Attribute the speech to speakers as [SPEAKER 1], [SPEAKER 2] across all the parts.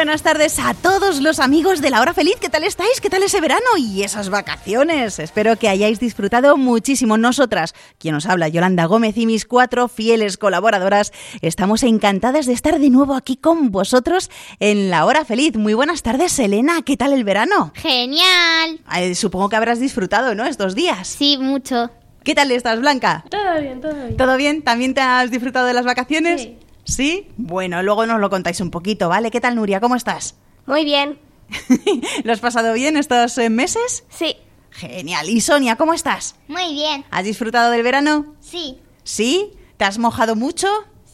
[SPEAKER 1] Buenas tardes a todos los amigos de la hora feliz. ¿Qué tal estáis? ¿Qué tal ese verano y esas vacaciones? Espero que hayáis disfrutado muchísimo. Nosotras, quien os habla, Yolanda Gómez y mis cuatro fieles colaboradoras, estamos encantadas de estar de nuevo aquí con vosotros en la hora feliz. Muy buenas tardes, Elena. ¿Qué tal el verano?
[SPEAKER 2] Genial.
[SPEAKER 1] supongo que habrás disfrutado, ¿no? Estos días.
[SPEAKER 2] Sí, mucho.
[SPEAKER 1] ¿Qué tal estás, Blanca?
[SPEAKER 3] Todo bien, todo bien.
[SPEAKER 1] ¿Todo bien? ¿También te has disfrutado de las vacaciones?
[SPEAKER 3] Sí.
[SPEAKER 1] ¿Sí? Bueno, luego nos lo contáis un poquito, ¿vale? ¿Qué tal, Nuria? ¿Cómo estás?
[SPEAKER 4] Muy bien.
[SPEAKER 1] ¿Lo has pasado bien estos eh, meses?
[SPEAKER 4] Sí.
[SPEAKER 1] Genial. ¿Y Sonia, cómo estás?
[SPEAKER 2] Muy bien.
[SPEAKER 1] ¿Has disfrutado del verano?
[SPEAKER 2] Sí.
[SPEAKER 1] ¿Sí? ¿Te has mojado mucho?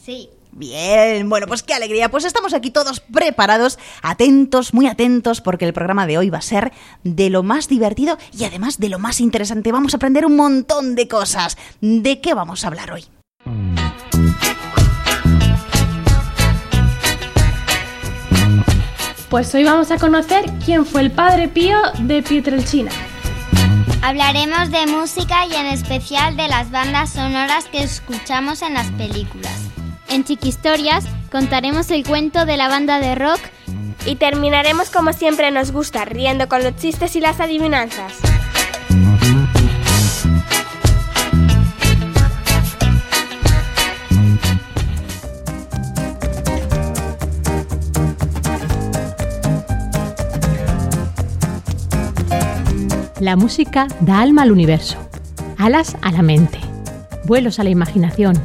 [SPEAKER 2] Sí.
[SPEAKER 1] Bien, bueno, pues qué alegría. Pues estamos aquí todos preparados, atentos, muy atentos, porque el programa de hoy va a ser de lo más divertido y además de lo más interesante. Vamos a aprender un montón de cosas. ¿De qué vamos a hablar hoy?
[SPEAKER 3] Pues hoy vamos a conocer quién fue el padre Pío de Pietrelcina.
[SPEAKER 2] Hablaremos de música y en especial de las bandas sonoras que escuchamos en las películas. En Chiquistorias contaremos el cuento de la banda de rock
[SPEAKER 4] y terminaremos como siempre nos gusta, riendo con los chistes y las adivinanzas.
[SPEAKER 5] La música da alma al universo, alas a la mente, vuelos a la imaginación,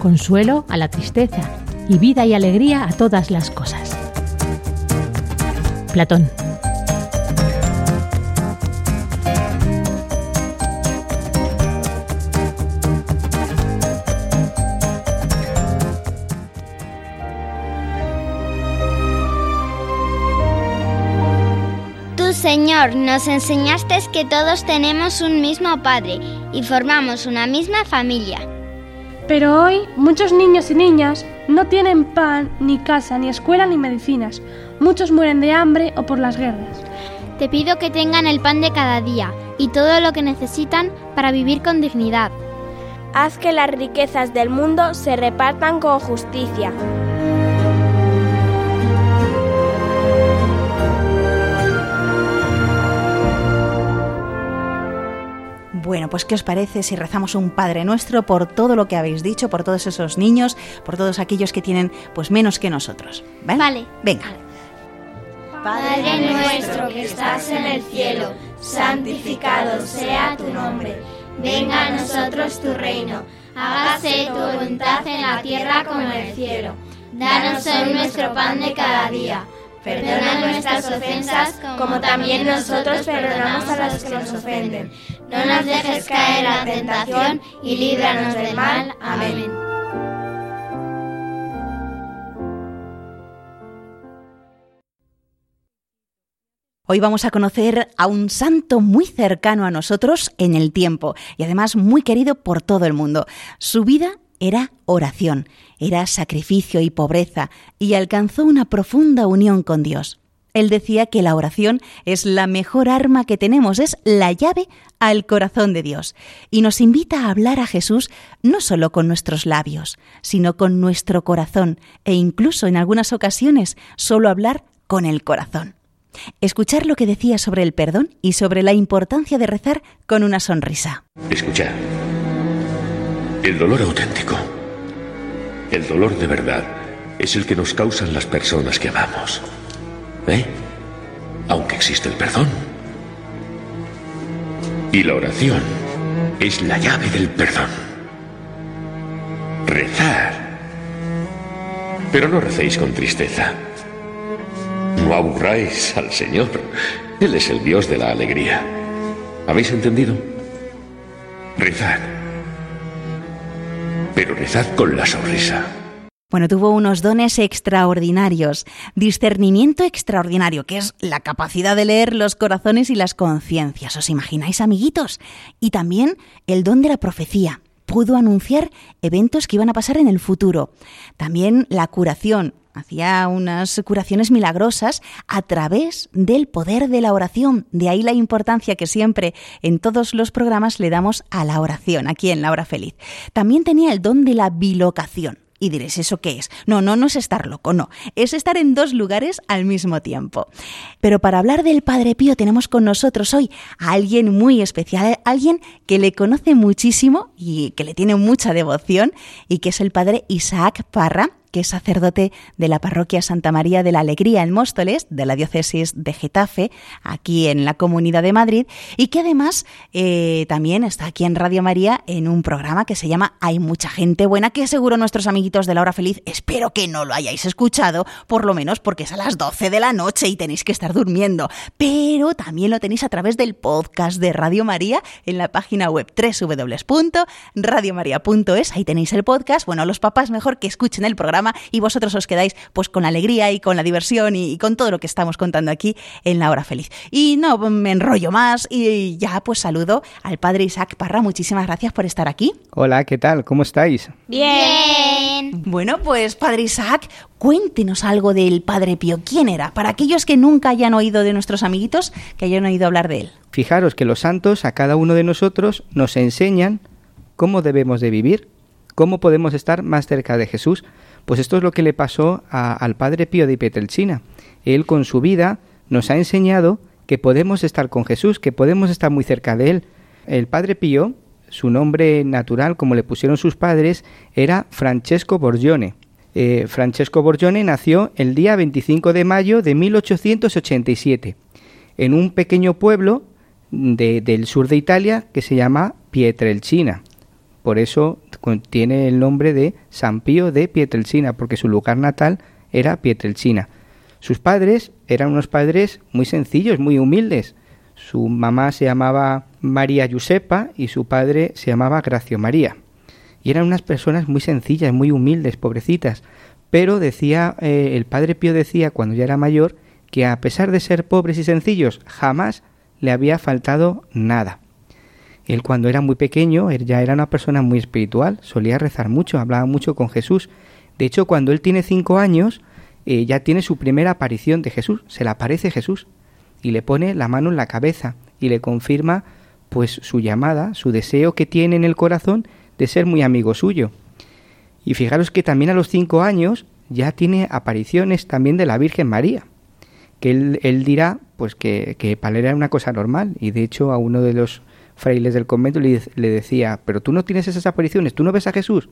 [SPEAKER 5] consuelo a la tristeza y vida y alegría a todas las cosas. Platón.
[SPEAKER 2] Señor, nos enseñaste que todos tenemos un mismo Padre y formamos una misma familia.
[SPEAKER 3] Pero hoy muchos niños y niñas no tienen pan, ni casa, ni escuela, ni medicinas. Muchos mueren de hambre o por las guerras.
[SPEAKER 2] Te pido que tengan el pan de cada día y todo lo que necesitan para vivir con dignidad.
[SPEAKER 4] Haz que las riquezas del mundo se repartan con justicia.
[SPEAKER 1] Bueno, pues ¿qué os parece si rezamos un Padre Nuestro por todo lo que habéis dicho, por todos esos niños, por todos aquellos que tienen pues menos que nosotros? ¿Vale?
[SPEAKER 2] Vale.
[SPEAKER 1] Venga.
[SPEAKER 6] Padre nuestro que estás en el cielo, santificado sea tu nombre. Venga a nosotros tu reino. Hágase tu voluntad en la tierra como en el cielo. Danos hoy nuestro pan de cada día Perdona nuestras ofensas como también nosotros perdonamos a los que nos ofenden. No nos dejes caer en la tentación y líbranos del mal. Amén.
[SPEAKER 1] Hoy vamos a conocer a un santo muy cercano a nosotros en el tiempo y además muy querido por todo el mundo. Su vida era oración, era sacrificio y pobreza, y alcanzó una profunda unión con Dios. Él decía que la oración es la mejor arma que tenemos, es la llave al corazón de Dios, y nos invita a hablar a Jesús no solo con nuestros labios, sino con nuestro corazón, e incluso en algunas ocasiones solo hablar con el corazón. Escuchar lo que decía sobre el perdón y sobre la importancia de rezar con una sonrisa.
[SPEAKER 7] Escuchar el dolor auténtico, el dolor de verdad, es el que nos causan las personas que amamos. ¿Eh? Aunque existe el perdón. Y la oración es la llave del perdón. Rezar. Pero no recéis con tristeza. No aburráis al Señor. Él es el Dios de la alegría. ¿Habéis entendido? Rezar pero rezad con la sonrisa.
[SPEAKER 1] Bueno, tuvo unos dones extraordinarios, discernimiento extraordinario, que es la capacidad de leer los corazones y las conciencias. ¿Os imagináis, amiguitos? Y también el don de la profecía. Pudo anunciar eventos que iban a pasar en el futuro. También la curación, hacía unas curaciones milagrosas a través del poder de la oración. De ahí la importancia que siempre en todos los programas le damos a la oración, aquí en La Hora Feliz. También tenía el don de la bilocación. Y diréis, ¿eso qué es? No, no, no es estar loco, no. Es estar en dos lugares al mismo tiempo. Pero para hablar del Padre Pío tenemos con nosotros hoy a alguien muy especial, alguien que le conoce muchísimo y que le tiene mucha devoción y que es el Padre Isaac Parra que es sacerdote de la parroquia Santa María de la Alegría en Móstoles, de la diócesis de Getafe, aquí en la Comunidad de Madrid, y que además eh, también está aquí en Radio María en un programa que se llama Hay mucha gente buena, que seguro nuestros amiguitos de la hora feliz, espero que no lo hayáis escuchado, por lo menos porque es a las 12 de la noche y tenéis que estar durmiendo, pero también lo tenéis a través del podcast de Radio María en la página web www.radiomaria.es, ahí tenéis el podcast, bueno, los papás mejor que escuchen el programa y vosotros os quedáis pues con la alegría y con la diversión y, con todo lo que estamos contando aquí en la hora feliz. Y no me enrollo más y ya pues saludo al padre Isaac Parra. Muchísimas gracias por estar aquí.
[SPEAKER 8] Hola, ¿qué tal? ¿Cómo estáis?
[SPEAKER 2] Bien.
[SPEAKER 1] Bueno, pues padre Isaac, cuéntenos algo del Padre Pío. ¿Quién era? Para aquellos que nunca hayan oído de nuestros amiguitos, que hayan oído hablar de él.
[SPEAKER 8] Fijaros que los santos a cada uno de nosotros nos enseñan cómo debemos de vivir, cómo podemos estar más cerca de Jesús. Pues esto es lo que le pasó al padre Pío de Pietrelcina. Él con su vida nos ha enseñado que podemos estar con Jesús, que podemos estar muy cerca de Él. El padre Pío, su nombre natural, como le pusieron sus padres, era Francesco Borgione. Eh, Francesco Borgione nació el día 25 de mayo de 1887 en un pequeño pueblo del sur de Italia que se llama Pietrelcina. Por eso tiene el nombre de San Pío de Pietrelcina, porque su lugar natal era Pietrelcina. Sus padres eran unos padres muy sencillos, muy humildes. Su mamá se llamaba María Giuseppa y su padre se llamaba Gracio María. Y eran unas personas muy sencillas, muy humildes, pobrecitas. Pero decía, eh, el padre Pío decía cuando ya era mayor, que a pesar de ser pobres y sencillos, jamás le había faltado nada. Él cuando era muy pequeño, él ya era una persona muy espiritual, solía rezar mucho, hablaba mucho con Jesús. De hecho, cuando él tiene cinco años, eh, ya tiene su primera aparición de Jesús, se le aparece Jesús y le pone la mano en la cabeza y le confirma pues su llamada, su deseo que tiene en el corazón de ser muy amigo suyo. Y fijaros que también a los cinco años ya tiene apariciones también de la Virgen María, que él, él dirá pues que, que para él era una cosa normal y de hecho a uno de los frailes del convento le, le decía, pero tú no tienes esas apariciones, tú no ves a Jesús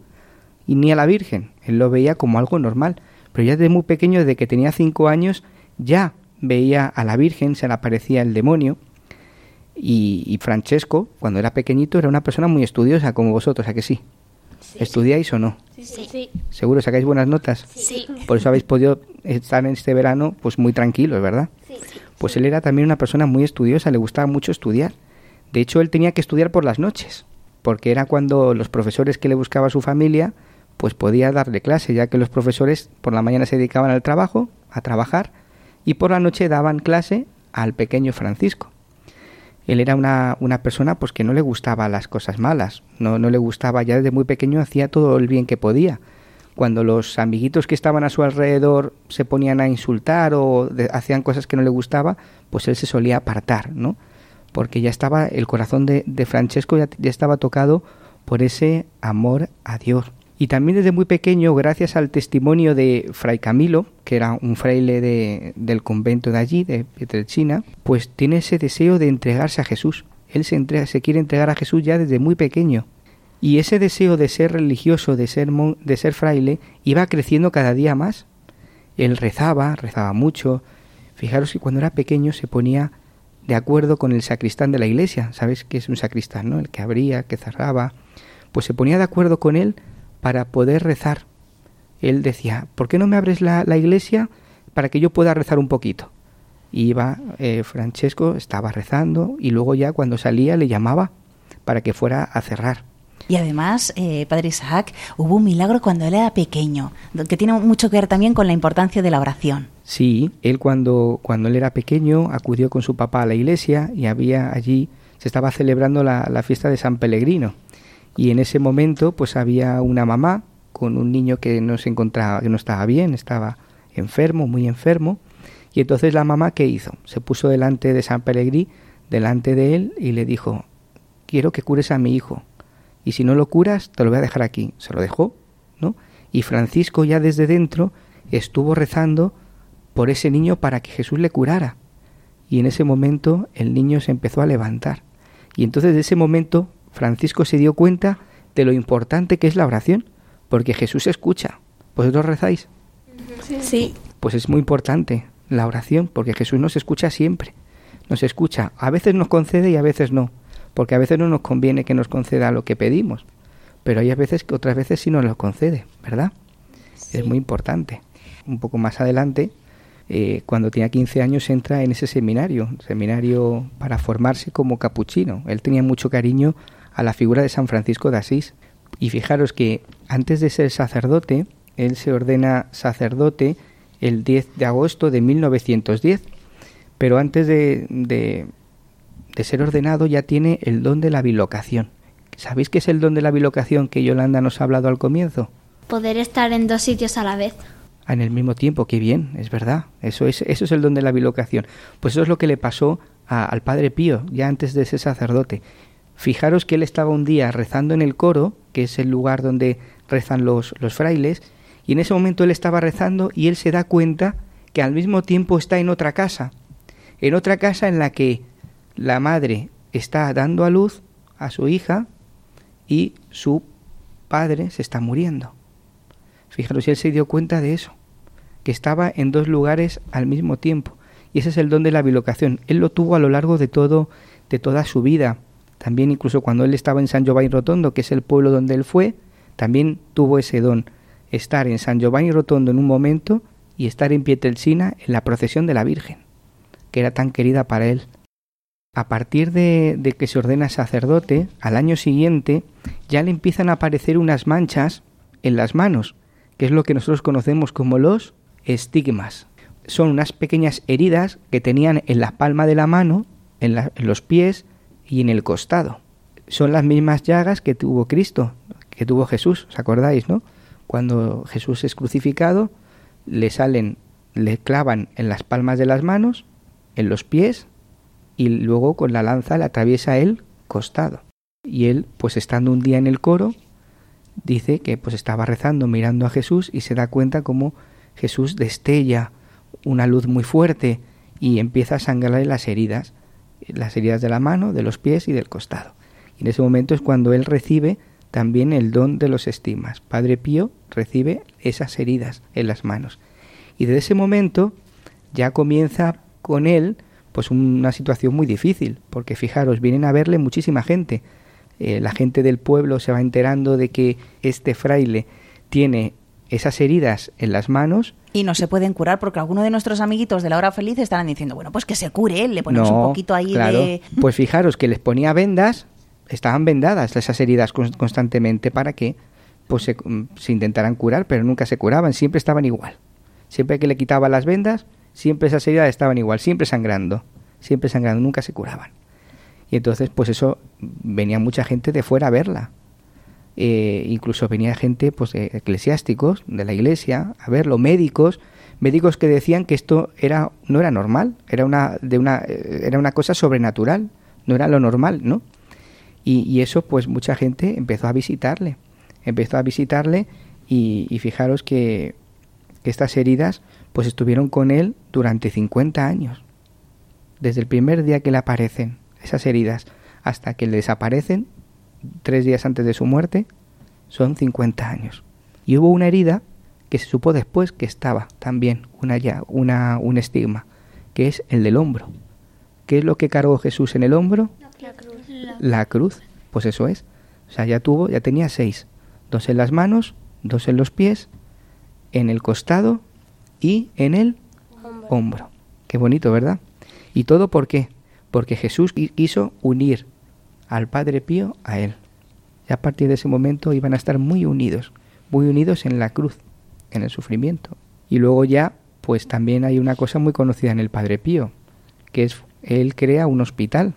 [SPEAKER 8] y ni a la Virgen. Él lo veía como algo normal, pero ya desde muy pequeño, desde que tenía cinco años, ya veía a la Virgen, se le aparecía el demonio. Y, Francesco, cuando era pequeñito, era una persona muy estudiosa, como vosotros, ¿a que sí? ¿Estudiáis o no?
[SPEAKER 2] Sí.
[SPEAKER 8] ¿Seguro sacáis buenas notas?
[SPEAKER 2] Sí.
[SPEAKER 8] Por eso habéis podido estar en este verano pues muy tranquilos, ¿verdad?
[SPEAKER 2] Sí.
[SPEAKER 8] Pues él era también una persona muy estudiosa, le gustaba mucho estudiar. De hecho, él tenía que estudiar por las noches, porque era cuando los profesores que le buscaba a su familia, pues podía darle clase, ya que los profesores por la mañana se dedicaban al trabajo, a trabajar, y por la noche daban clase al pequeño Francisco. Él era una, una persona pues que no le gustaba las cosas malas, no, no le gustaba, ya desde muy pequeño hacía todo el bien que podía. Cuando los amiguitos que estaban a su alrededor se ponían a insultar o hacían cosas que no le gustaba, pues él se solía apartar, ¿no? Porque ya estaba el corazón de, Francesco ya, estaba tocado por ese amor a Dios. Y también desde muy pequeño, gracias al testimonio de Fray Camilo, que era un fraile de, del convento de allí, de Pietrelcina, pues tiene ese deseo de entregarse a Jesús. Él se, se quiere entregar a Jesús ya desde muy pequeño. Y ese deseo de ser religioso, de ser, de ser fraile, iba creciendo cada día más. Él rezaba, rezaba mucho. Fijaros que cuando era pequeño se ponía de acuerdo con el sacristán de la iglesia. ¿Sabes qué es un sacristán, no? El que abría, que cerraba. Pues se ponía de acuerdo con él para poder rezar. Él decía, ¿por qué no me abres la, iglesia para que yo pueda rezar un poquito? iba eh, Francesco, estaba rezando y luego ya cuando salía le llamaba para que fuera a cerrar.
[SPEAKER 1] Y además, eh, Padre Isaac, hubo un milagro cuando él era pequeño, que tiene mucho que ver también con la importancia de la oración.
[SPEAKER 8] Sí, él cuando, cuando él era pequeño acudió con su papá a la iglesia y había allí, se estaba celebrando la, la fiesta de San Pellegrino. Y en ese momento pues había una mamá con un niño que no se encontraba, que no estaba bien, estaba enfermo, muy enfermo. Y entonces la mamá, ¿qué hizo? Se puso delante de San Pellegrí, delante de él, y le dijo, quiero que cures a mi hijo y si no lo curas, te lo voy a dejar aquí. Se lo dejó, ¿no? Y Francisco ya desde dentro estuvo rezando por ese niño para que Jesús le curara. Y en ese momento el niño se empezó a levantar. Y entonces de ese momento Francisco se dio cuenta de lo importante que es la oración, porque Jesús escucha. ¿Vosotros rezáis?
[SPEAKER 4] Sí.
[SPEAKER 8] Pues es muy importante la oración, porque Jesús nos escucha siempre. Nos escucha. A veces nos concede y a veces no porque a veces no nos conviene que nos conceda lo que pedimos, pero hay a veces que otras veces sí nos lo concede, ¿verdad? Es muy importante. Un poco más adelante, eh, cuando tenía 15 años, entra en ese seminario, seminario para formarse como capuchino. Él tenía mucho cariño a la figura de San Francisco de Asís. Y fijaros que antes de ser sacerdote, él se ordena sacerdote el 10 de agosto de 1910. Pero antes de, de ser ordenado ya tiene el don de la bilocación. ¿Sabéis qué es el don de la bilocación que Yolanda nos ha hablado al comienzo?
[SPEAKER 2] Poder estar en dos sitios a la vez.
[SPEAKER 8] Ah, en el mismo tiempo, qué bien, es verdad. Eso es, eso es el don de la bilocación. Pues eso es lo que le pasó al padre Pío, ya antes de ser sacerdote. Fijaros que él estaba un día rezando en el coro, que es el lugar donde rezan los, los frailes, y en ese momento él estaba rezando y él se da cuenta que al mismo tiempo está en otra casa, en otra casa en la que la madre está dando a luz a su hija y su padre se está muriendo. Fijaros, él se dio cuenta de eso, que estaba en dos lugares al mismo tiempo. Y ese es el don de la bilocación. Él lo tuvo a lo largo de todo, de toda su vida. También incluso cuando él estaba en San Giovanni Rotondo, que es el pueblo donde él fue, también tuvo ese don. Estar en San Giovanni Rotondo en un momento y estar en Pietrelcina en la procesión de la Virgen, que era tan querida para él a partir de, que se ordena sacerdote, al año siguiente ya le empiezan a aparecer unas manchas en las manos, que es lo que nosotros conocemos como los estigmas. Son unas pequeñas heridas que tenían en la palma de la mano, en, en los pies y en el costado. Son las mismas llagas que tuvo Cristo, que tuvo Jesús, ¿os acordáis, no? Cuando Jesús es crucificado, le salen, le clavan en las palmas de las manos, en los pies y luego con la lanza le atraviesa el costado. Y él, pues estando un día en el coro, dice que pues estaba rezando, mirando a Jesús y se da cuenta como Jesús destella una luz muy fuerte y empieza a sangrarle las heridas, las heridas de la mano, de los pies y del costado. Y en ese momento es cuando él recibe también el don de los estigmas. Padre Pío recibe esas heridas en las manos. Y desde ese momento ya comienza con él pues una situación muy difícil, porque fijaros, vienen a verle muchísima gente. Eh, la gente del pueblo se va enterando de que este fraile tiene esas heridas en las manos.
[SPEAKER 1] Y no se pueden curar porque algunos de nuestros amiguitos de la hora feliz estarán diciendo, bueno, pues que se cure, le ponemos un poquito ahí de...
[SPEAKER 8] Pues fijaros que les ponía vendas, estaban vendadas esas heridas constantemente para que pues se, se intentaran curar, pero nunca se curaban, siempre estaban igual. Siempre que le quitaba las vendas, siempre esas heridas estaban igual, siempre sangrando, siempre sangrando, nunca se curaban. Y entonces, pues eso, venía mucha gente de fuera a verla. Eh, incluso venía gente, pues, eclesiásticos de la iglesia a verlo, médicos, médicos que decían que esto era no era normal, era una de una eh, era una cosa sobrenatural, no era lo normal, ¿no? Y, eso, pues, mucha gente empezó a visitarle, empezó a visitarle y, y fijaros que estas heridas, pues estuvieron con él durante 50 años. Desde el primer día que le aparecen esas heridas hasta que le desaparecen, tres días antes de su muerte, son 50 años. Y hubo una herida que se supo después que estaba también una, una, un estigma, que es el del hombro. ¿Qué es lo que cargó Jesús en el hombro?
[SPEAKER 2] La cruz.
[SPEAKER 8] La cruz, pues eso es. O sea, ya tuvo, ya tenía seis. Dos en las manos, dos en los pies, en el costado y en el hombro. Qué bonito, ¿verdad? ¿Y todo por qué? Porque Jesús quiso unir al Padre Pío a él. Y a partir de ese momento iban a estar muy unidos, muy unidos en la cruz, en el sufrimiento. Y luego ya, pues también hay una cosa muy conocida en el Padre Pío, que es él crea un hospital,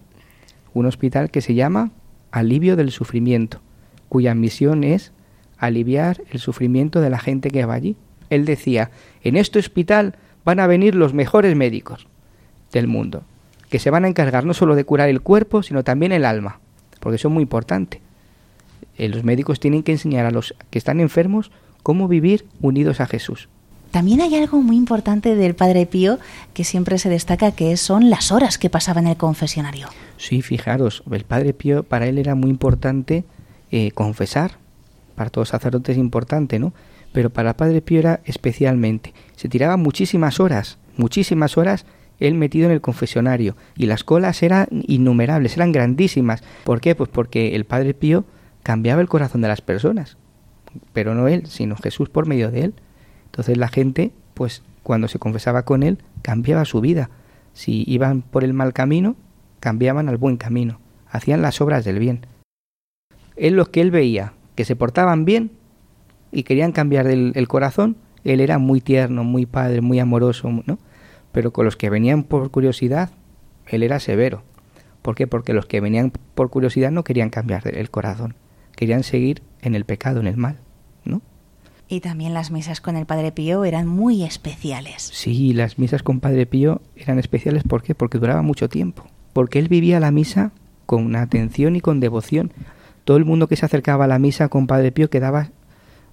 [SPEAKER 8] un hospital que se llama Alivio del Sufrimiento, cuya misión es aliviar el sufrimiento de la gente que va allí. Él decía, en este hospital van a venir los mejores médicos del mundo, que se van a encargar no solo de curar el cuerpo, sino también el alma, porque eso es muy importante. Eh, los médicos tienen que enseñar a los que están enfermos cómo vivir unidos a Jesús.
[SPEAKER 1] También hay algo muy importante del Padre Pío que siempre se destaca, que son las horas que pasaba en el confesionario.
[SPEAKER 8] Sí, fijaros, el Padre Pío para él era muy importante eh, confesar, para todos los sacerdotes es importante, ¿no? Pero para Padre Pío era especialmente. Se tiraba muchísimas horas, muchísimas horas él metido en el confesionario y las colas eran innumerables, eran grandísimas. ¿Por qué? Pues porque el Padre Pío cambiaba el corazón de las personas, pero no él, sino Jesús por medio de él. Entonces la gente, pues cuando se confesaba con él, cambiaba su vida. Si iban por el mal camino, cambiaban al buen camino, hacían las obras del bien. Él lo que él veía, que se portaban bien y querían cambiar el, el corazón, él era muy tierno, muy padre, muy amoroso, ¿no? Pero con los que venían por curiosidad, él era severo. ¿Por qué? Porque los que venían por curiosidad no querían cambiar el corazón, querían seguir en el pecado, en el mal, ¿no?
[SPEAKER 1] Y también las misas con el Padre Pío eran muy especiales.
[SPEAKER 8] Sí, las misas con Padre Pío eran especiales ¿por qué? Porque duraba mucho tiempo. Porque él vivía la misa con atención y con devoción. Todo el mundo que se acercaba a la misa con Padre Pío quedaba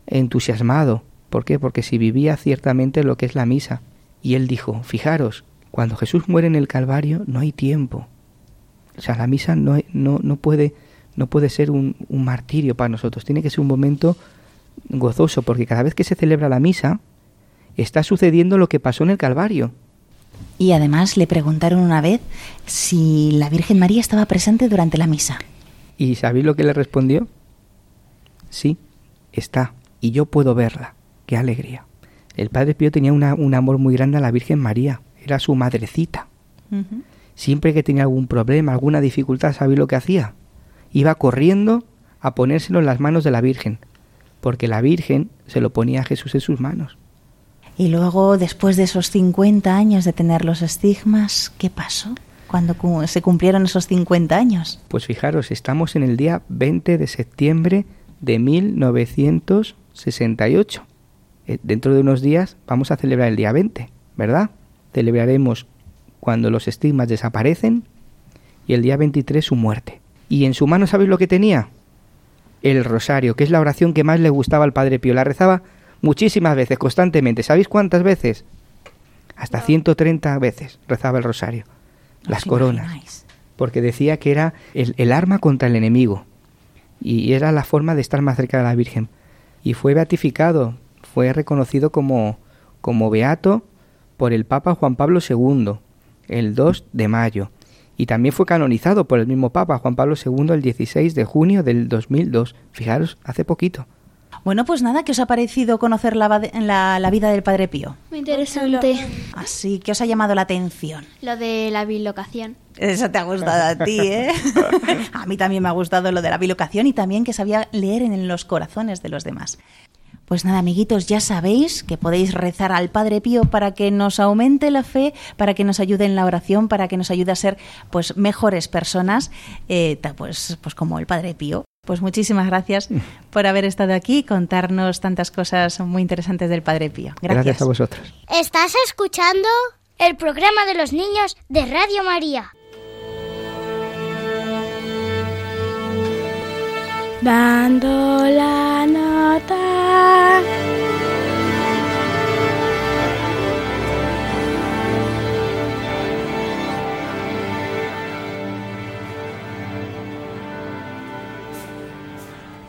[SPEAKER 8] entusiasmado. ¿Por qué? Porque si vivía ciertamente lo que es la misa. Y él dijo, fijaros, cuando Jesús muere en el Calvario no hay tiempo. O sea, la misa no, no, no, puede, no puede ser un, un martirio para nosotros, tiene que ser un momento gozoso, porque cada vez que se celebra la misa, está sucediendo lo que pasó en el Calvario.
[SPEAKER 1] Y además le preguntaron una vez si la Virgen María estaba presente durante la misa.
[SPEAKER 8] ¿Y sabéis lo que le respondió? Sí, está, y yo puedo verla. ¡Qué alegría! El Padre Pío tenía una, un amor muy grande a la Virgen María, era su madrecita. Uh -huh. Siempre que tenía algún problema, alguna dificultad, ¿sabéis lo que hacía? Iba corriendo a ponérselo en las manos de la Virgen, porque la Virgen se lo ponía a Jesús en sus manos.
[SPEAKER 1] Y luego, después de esos 50 años de tener los estigmas, ¿qué pasó? Cuando se cumplieron esos 50 años.
[SPEAKER 8] Pues fijaros, estamos en el día 20 de septiembre de 1968. Eh, dentro de unos días vamos a celebrar el día 20, ¿verdad? Celebraremos cuando los estigmas desaparecen y el día 23 su muerte. Y en su mano, ¿sabéis lo que tenía? el rosario, que es la oración que más le gustaba al Padre Pío. La rezaba muchísimas veces, constantemente. ¿Sabéis cuántas veces? Hasta 130 veces rezaba el rosario. Las coronas. Porque decía que era el, el, arma contra el enemigo. Y era la forma de estar más cerca de la Virgen. Y fue beatificado, fue reconocido como, como beato por el Papa Juan Pablo II el 2 de mayo y también fue canonizado por el mismo Papa Juan Pablo II el 16 de junio del 2002. Fijaros, hace poquito.
[SPEAKER 1] Bueno, pues nada, ¿qué os ha parecido conocer la, la, la vida del Padre Pío?
[SPEAKER 2] Muy interesante.
[SPEAKER 1] Así, ¿qué os ha llamado la atención?
[SPEAKER 2] Lo de la bilocación.
[SPEAKER 1] Eso te ha gustado a ti, ¿eh? a mí también me ha gustado lo de la bilocación y también que sabía leer en los corazones de los demás. Pues nada, amiguitos, ya sabéis que podéis rezar al Padre Pío para que nos aumente la fe, para que nos ayude en la oración, para que nos ayude a ser pues mejores personas, eh, pues, pues como el Padre Pío. Pues muchísimas gracias por haber estado aquí y contarnos tantas cosas muy interesantes del Padre Pío. Gracias.
[SPEAKER 8] Gracias a vosotros.
[SPEAKER 6] ¿Estás escuchando el programa de los niños de Radio María?
[SPEAKER 3] Dando la nota.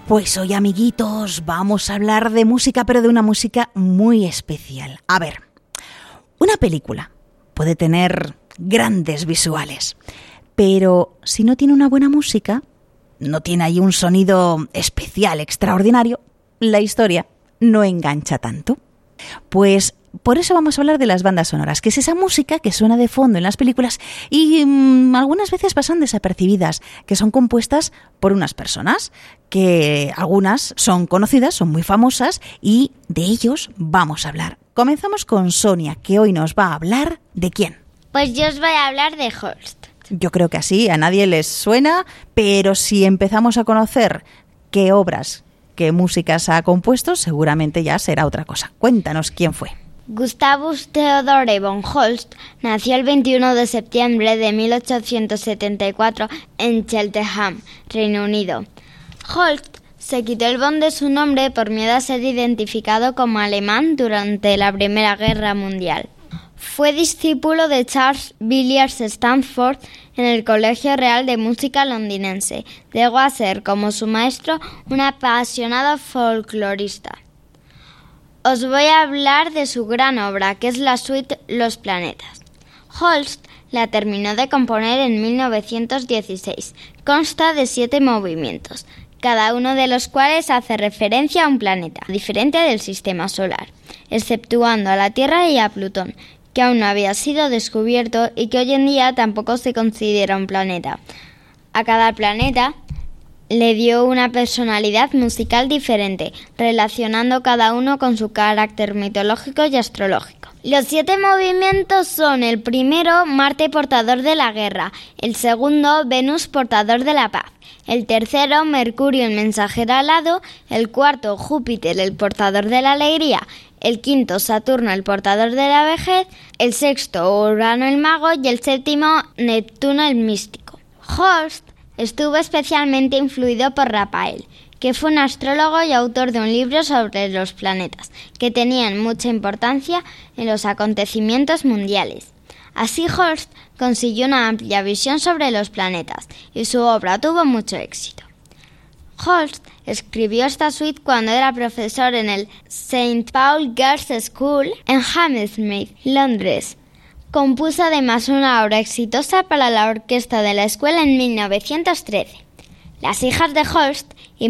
[SPEAKER 1] Pues hoy, amiguitos, vamos a hablar de música, pero de una música muy especial. A ver, una película puede tener grandes visuales, pero si no tiene una buena música, no tiene ahí un sonido especial, extraordinario, la historia no engancha tanto. Pues por eso vamos a hablar de las bandas sonoras, que es esa música que suena de fondo en las películas y mm, algunas veces pasan desapercibidas, que son compuestas por unas personas, que algunas son conocidas, son muy famosas y de ellos vamos a hablar. Comenzamos con Sonia, que hoy nos va a hablar de quién.
[SPEAKER 2] Pues yo os voy a hablar de Holst.
[SPEAKER 1] Yo creo que así, a nadie les suena, pero si empezamos a conocer qué obras, qué músicas ha compuesto, seguramente ya será otra cosa. Cuéntanos quién fue.
[SPEAKER 2] Gustavus Theodore von Holst nació el 21 de septiembre de 1874 en Cheltenham, Reino Unido. Holst se quitó el bond de su nombre por miedo a ser identificado como alemán durante la Primera Guerra Mundial. Fue discípulo de Charles Villiers Stanford en el Colegio Real de Música londinense. Llegó a ser, como su maestro, un apasionado folclorista. Os voy a hablar de su gran obra, que es la suite Los Planetas. Holst la terminó de componer en 1916. Consta de siete movimientos cada uno de los cuales hace referencia a un planeta diferente del sistema solar, exceptuando a la Tierra y a Plutón, que aún no había sido descubierto y que hoy en día tampoco se considera un planeta. A cada planeta le dio una personalidad musical diferente, relacionando cada uno con su carácter mitológico y astrológico. Los siete movimientos son el primero, Marte portador de la guerra, el segundo, Venus portador de la paz, el tercero, Mercurio el mensajero alado, el cuarto, Júpiter el portador de la alegría, el quinto, Saturno el portador de la vejez, el sexto, Urano el mago y el séptimo, Neptuno el místico. Horst estuvo especialmente influido por Rafael, que fue un astrólogo y autor de un libro sobre los planetas, que tenían mucha importancia en los acontecimientos mundiales. Así Horst consiguió una amplia visión sobre los planetas y su obra tuvo mucho éxito. Holst escribió esta suite cuando era profesor en el St. Paul Girls School en Hammersmith, Londres. Compuso además una obra exitosa para la orquesta de la escuela en 1913. Las hijas de Holst, y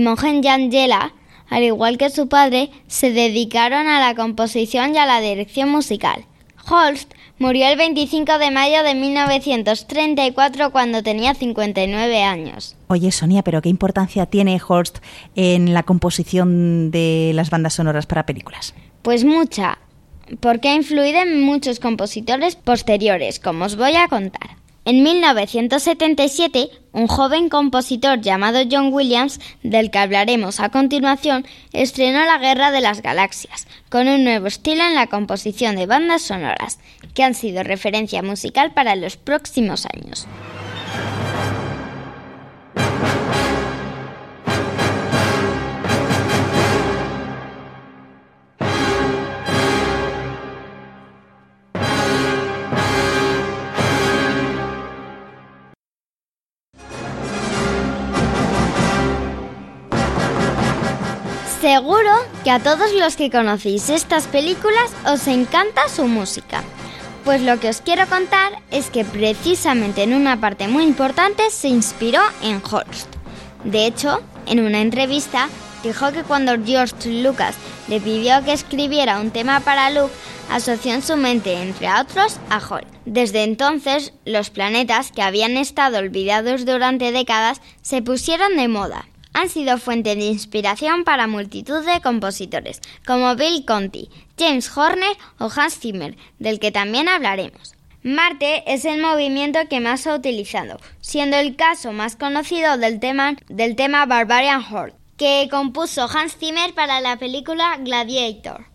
[SPEAKER 2] Angela, al igual que su padre, se dedicaron a la composición y a la dirección musical. Holst Murió el 25 de mayo de 1934 cuando tenía 59 años.
[SPEAKER 1] Oye, Sonia, pero ¿qué importancia tiene Horst en la composición de las bandas sonoras para películas?
[SPEAKER 2] Pues mucha, porque ha influido en muchos compositores posteriores, como os voy a contar. En 1977, un joven compositor llamado John Williams, del que hablaremos a continuación, estrenó La Guerra de las Galaxias, con un nuevo estilo en la composición de bandas sonoras, que han sido referencia musical para los próximos años. Seguro que a todos los que conocéis estas películas os encanta su música. Pues lo que os quiero contar es que precisamente en una parte muy importante se inspiró en Holst. De hecho, en una entrevista dijo que cuando George Lucas le pidió que escribiera un tema para Luke, asoció en su mente, entre otros, a Holst. Desde entonces, los planetas que habían estado olvidados durante décadas se pusieron de moda han sido fuente de inspiración para multitud de compositores, como Bill Conti, James Horner o Hans Zimmer, del que también hablaremos. Marte es el movimiento que más ha utilizado, siendo el caso más conocido del tema, del tema Barbarian Horde, que compuso Hans Zimmer para la película Gladiator.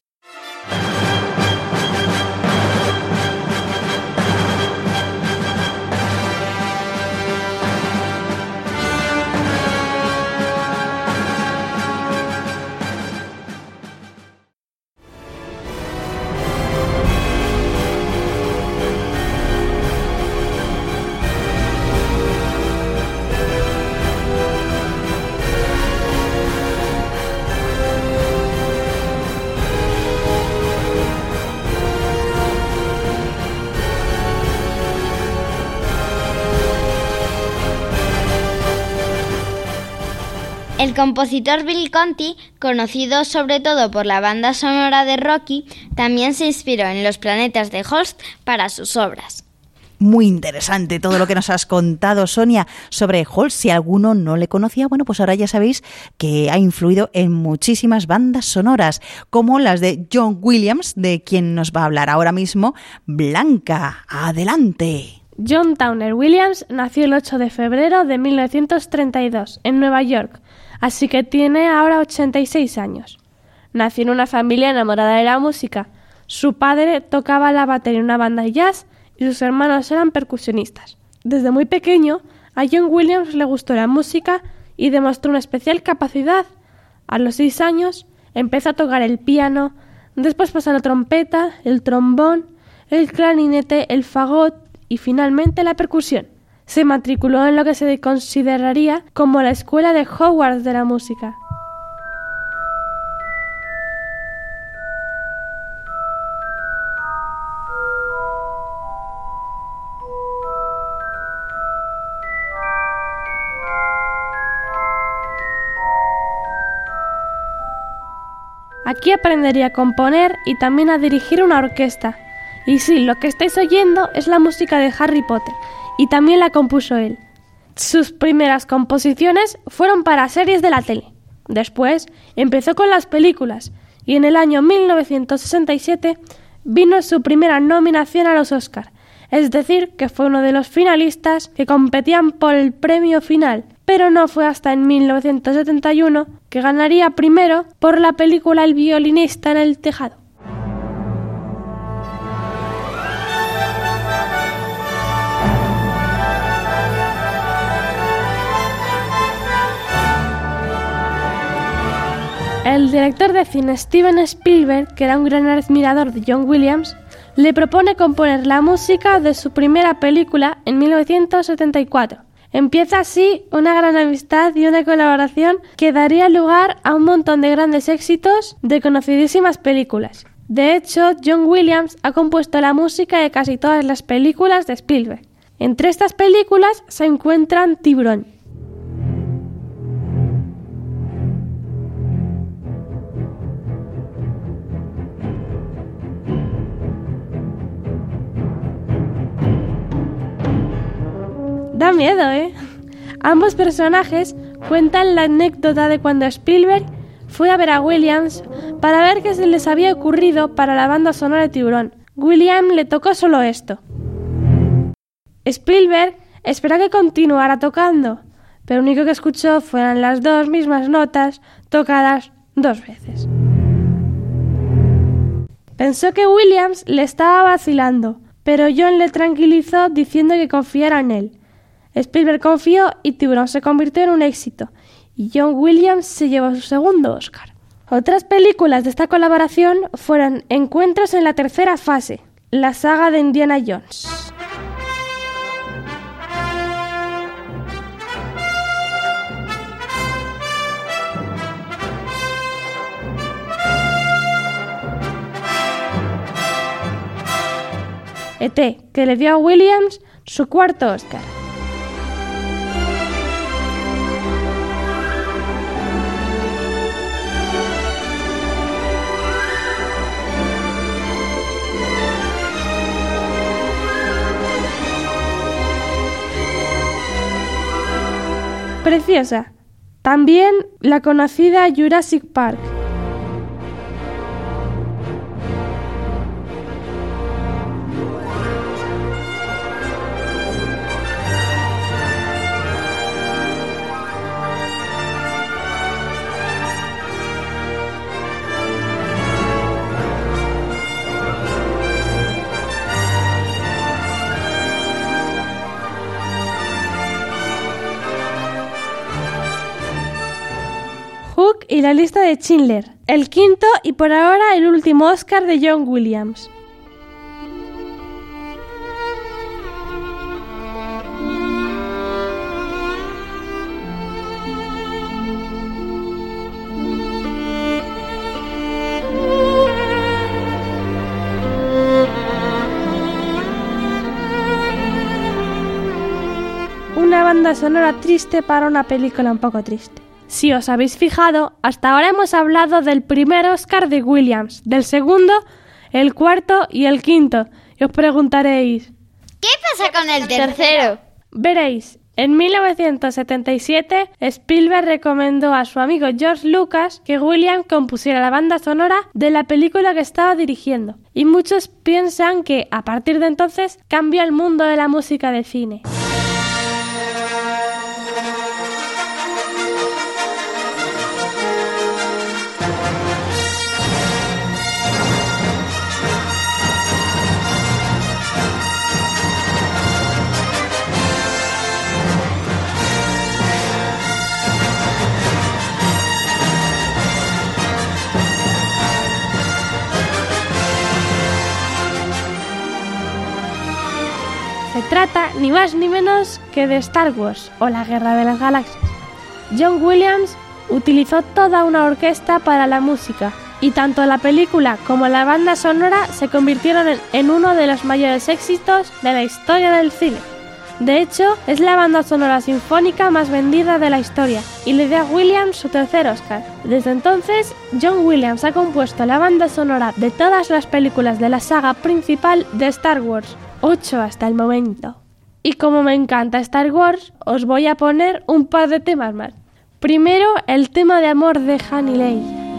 [SPEAKER 2] El compositor Bill Conti, conocido sobre todo por la banda sonora de Rocky, también se inspiró en los planetas de Holst para sus obras.
[SPEAKER 1] Muy interesante todo lo que nos has contado, Sonia, sobre Holst. Si alguno no le conocía, bueno, pues ahora ya sabéis que ha influido en muchísimas bandas sonoras, como las de John Williams, de quien nos va a hablar ahora mismo, Blanca. Adelante.
[SPEAKER 3] John Towner Williams nació el 8 de febrero de 1932 en Nueva York así que tiene ahora 86 años. Nació en una familia enamorada de la música. Su padre tocaba la batería en una banda de jazz y sus hermanos eran percusionistas. Desde muy pequeño, a John Williams le gustó la música y demostró una especial capacidad. A los seis años empezó a tocar el piano, después pasó la trompeta, el trombón, el clarinete, el fagot y finalmente la percusión se matriculó en lo que se consideraría como la Escuela de Hogwarts de la Música. Aquí aprendería a componer y también a dirigir una orquesta. Y sí, lo que estáis oyendo es la música de Harry Potter, y también la compuso él. Sus primeras composiciones fueron para series de la tele. Después empezó con las películas y en el año 1967 vino su primera nominación a los Oscar, es decir, que fue uno de los finalistas que competían por el premio final, pero no fue hasta en 1971 que ganaría primero por la película El violinista en el tejado. El director de cine Steven Spielberg, que era un gran admirador de John Williams, le propone componer la música de su primera película en 1974. Empieza así una gran amistad y una colaboración que daría lugar a un montón de grandes éxitos de conocidísimas películas. De hecho, John Williams ha compuesto la música de casi todas las películas de Spielberg. Entre estas películas se encuentran Tiburón, Da miedo, ¿eh? Ambos personajes cuentan la anécdota de cuando Spielberg fue a ver a Williams para ver qué se les había ocurrido para la banda sonora de Tiburón. William le tocó solo esto. Spielberg esperó que continuara tocando, pero lo único que escuchó fueron las dos mismas notas tocadas dos veces. Pensó que Williams le estaba vacilando, pero John le tranquilizó diciendo que confiara en él. Spielberg confió y Tiburón se convirtió en un éxito, y John Williams se llevó su segundo Oscar. Otras películas de esta colaboración fueron Encuentros en la tercera fase, la saga de Indiana Jones. ET, que le dio a Williams su cuarto Oscar. Preciosa. También la conocida Jurassic Park. La lista de Schindler, el quinto y por ahora el último Oscar de John Williams. Una banda sonora triste para una película un poco triste. Si os habéis fijado, hasta ahora hemos hablado del primer Oscar de Williams, del segundo, el cuarto y el quinto. Y os preguntaréis,
[SPEAKER 2] ¿qué pasa con el tercero?
[SPEAKER 3] Veréis, en 1977 Spielberg recomendó a su amigo George Lucas que Williams compusiera la banda sonora de la película que estaba dirigiendo. Y muchos piensan que a partir de entonces cambió el mundo de la música de cine. Trata ni más ni menos que de Star Wars o la Guerra de las Galaxias. John Williams utilizó toda una orquesta para la música y tanto la película como la banda sonora se convirtieron en, uno de los mayores éxitos de la historia del cine. De hecho, es la banda sonora sinfónica más vendida de la historia y le dio a Williams su tercer Oscar. Desde entonces, John Williams ha compuesto la banda sonora de todas las películas de la saga principal de Star Wars, 8 hasta el momento. Y como me encanta Star Wars, os voy a poner un par de temas más. Primero, el tema de amor de Han y Leia.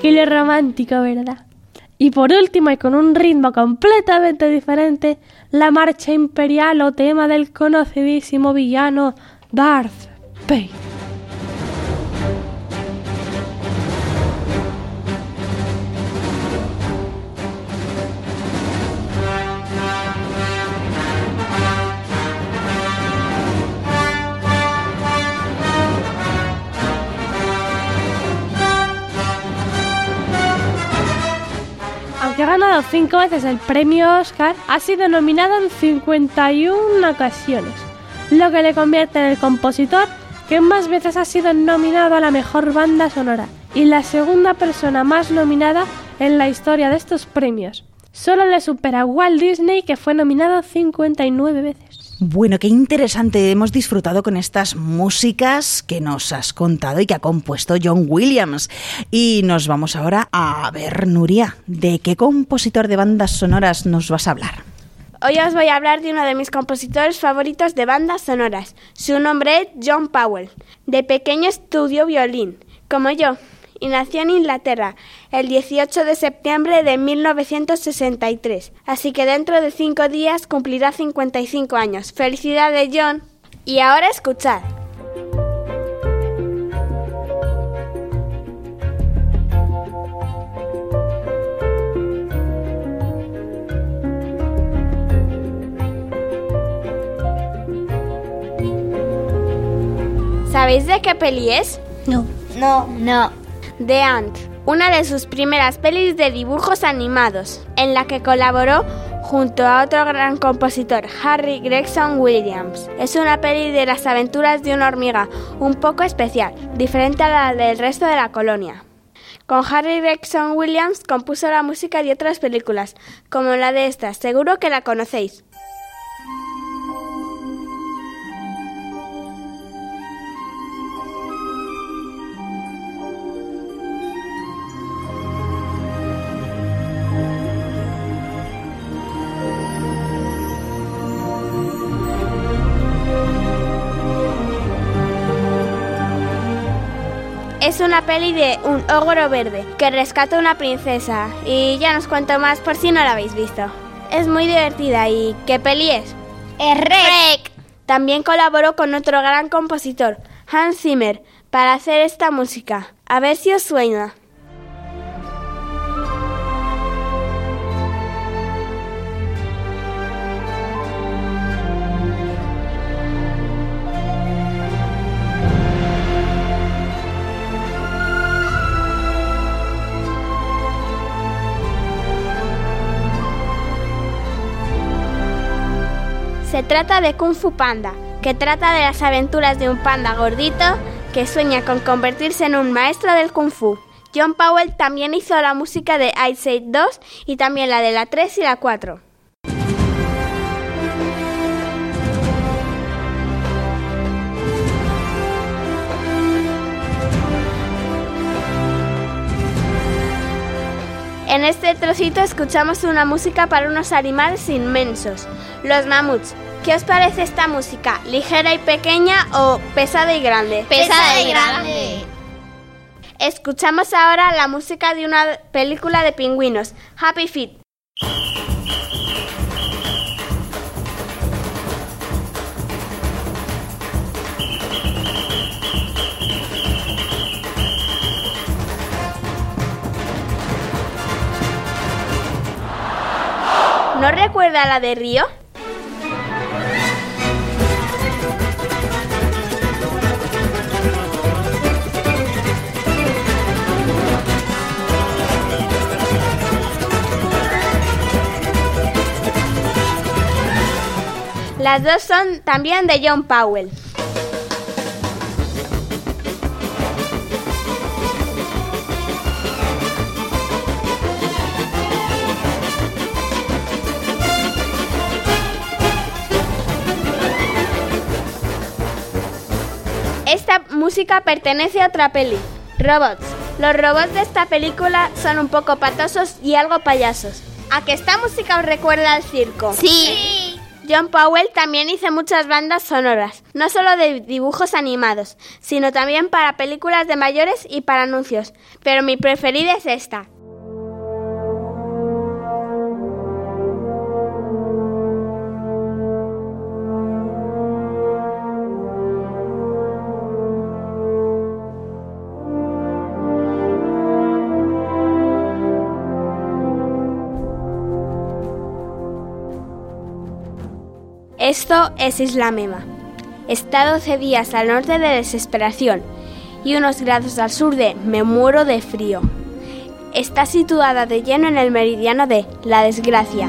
[SPEAKER 3] Tranquilo y ¿verdad? Y por último, y con un ritmo completamente diferente, la marcha imperial o tema del conocidísimo villano Darth Vader. Cinco veces el premio Oscar, ha sido nominado en 51 ocasiones, lo que le convierte en el compositor que más veces ha sido nominado a la mejor banda sonora y la segunda persona más nominada en la historia de estos premios. Solo le supera Walt Disney que fue nominado 59 veces.
[SPEAKER 1] Bueno, qué interesante. Hemos disfrutado con estas músicas que nos has contado y que ha compuesto John Williams. Y nos vamos ahora a ver, Nuria, ¿de qué compositor de bandas sonoras nos vas a hablar?
[SPEAKER 4] Hoy os voy a hablar de uno de mis compositores favoritos de bandas sonoras. Su nombre es John Powell. De pequeño estudió violín, como yo, y nació en Inglaterra el 18 de septiembre de 1963. Así que dentro de cinco días cumplirá 55 años. Felicidades, John. Y ahora escuchad. ¿Sabéis de qué peli es?
[SPEAKER 2] No. No. No.
[SPEAKER 4] The Ant, una de sus primeras pelis de dibujos animados, en la que colaboró junto a otro gran compositor, Harry Gregson Williams. Es una peli de las aventuras de una hormiga, un poco especial, diferente a la del resto de la colonia. Con Harry Gregson Williams compuso la música de otras películas, como la de esta, seguro que la conocéis. Una peli de un ogro verde que rescata a una princesa y ya nos cuento más por si no la habéis visto. Es muy divertida y ¿qué peli es?
[SPEAKER 2] Es Rec.
[SPEAKER 4] También colaboró con otro gran compositor, Hans Zimmer, para hacer esta música. A ver si os suena. Trata de Kung Fu Panda, que trata de las aventuras de un panda gordito que sueña con convertirse en un maestro del Kung Fu. John Powell también hizo la música de Ice Age 2 y también la de la 3 y la 4. En este trocito escuchamos una música para unos animales inmensos, los mamuts. ¿Qué os parece esta música? ¿Ligera y pequeña o pesada y grande?
[SPEAKER 6] Pesada y grande.
[SPEAKER 4] Escuchamos ahora la música de una película de pingüinos, Happy Feet. ¿No recuerda la de Río? Las dos son también de John Powell. Esta música pertenece a otra peli, Robots. Los robots de esta película son un poco patosos y algo payasos. ¿A que esta música os recuerda al circo?
[SPEAKER 6] Sí.
[SPEAKER 4] John Powell también hizo muchas bandas sonoras, no solo de dibujos animados, sino también para películas de mayores y para anuncios, pero mi preferida es esta. Esto es Isla Mema. Está 12 días al norte de Desesperación y unos grados al sur de Me muero de frío. Está situada de lleno en el meridiano de La Desgracia.